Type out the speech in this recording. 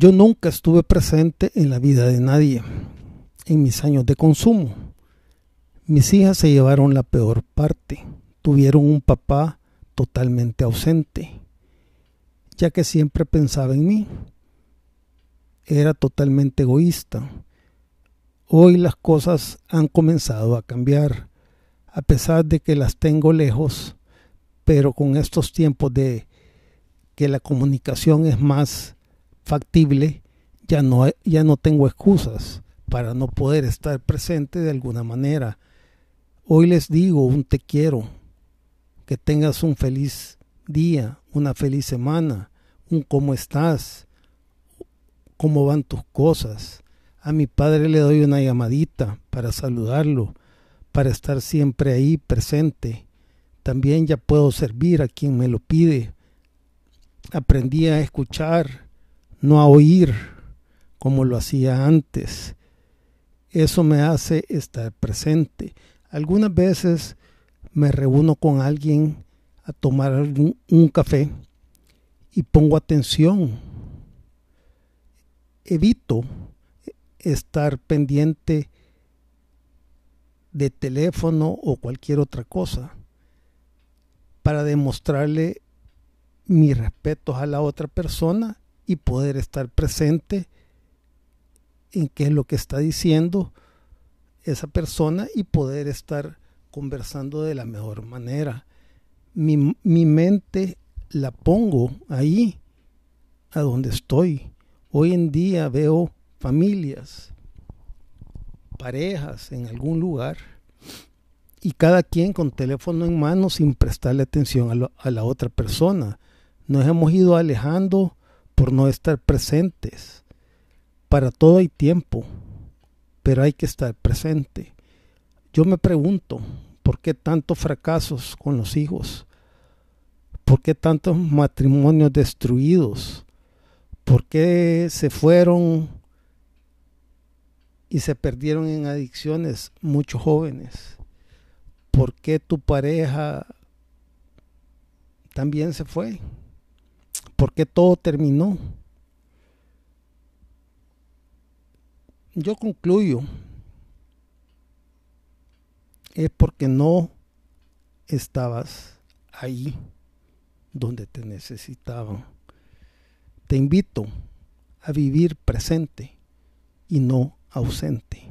Yo nunca estuve presente en la vida de nadie en mis años de consumo. Mis hijas se llevaron la peor parte. Tuvieron un papá totalmente ausente, ya que siempre pensaba en mí. Era totalmente egoísta. Hoy las cosas han comenzado a cambiar, a pesar de que las tengo lejos, pero con estos tiempos de que la comunicación es más factible, ya no, ya no tengo excusas para no poder estar presente de alguna manera. Hoy les digo un te quiero, que tengas un feliz día, una feliz semana, un cómo estás, cómo van tus cosas. A mi padre le doy una llamadita para saludarlo, para estar siempre ahí presente. También ya puedo servir a quien me lo pide. Aprendí a escuchar, no a oír como lo hacía antes. Eso me hace estar presente. Algunas veces me reúno con alguien a tomar un, café y pongo atención. Evito estar pendiente de teléfono o cualquier otra cosa para demostrarle mi respeto a la otra persona y poder estar presente en qué es lo que está diciendo esa persona y poder estar conversando de la mejor manera. Mi, mi mente la pongo ahí, a donde estoy. Hoy en día veo familias, parejas en algún lugar y cada quien con teléfono en mano sin prestarle atención a, a la otra persona. Nos hemos ido alejando por no estar presentes. Para todo hay tiempo, pero hay que estar presente. Yo me pregunto, ¿por qué tantos fracasos con los hijos? ¿Por qué tantos matrimonios destruidos? ¿Por qué se fueron y se perdieron en adicciones muchos jóvenes? ¿Por qué tu pareja también se fue? ¿Por qué todo terminó? yo concluyo es porque no estabas ahí donde te necesitaban. Te invito a vivir presente y no ausente.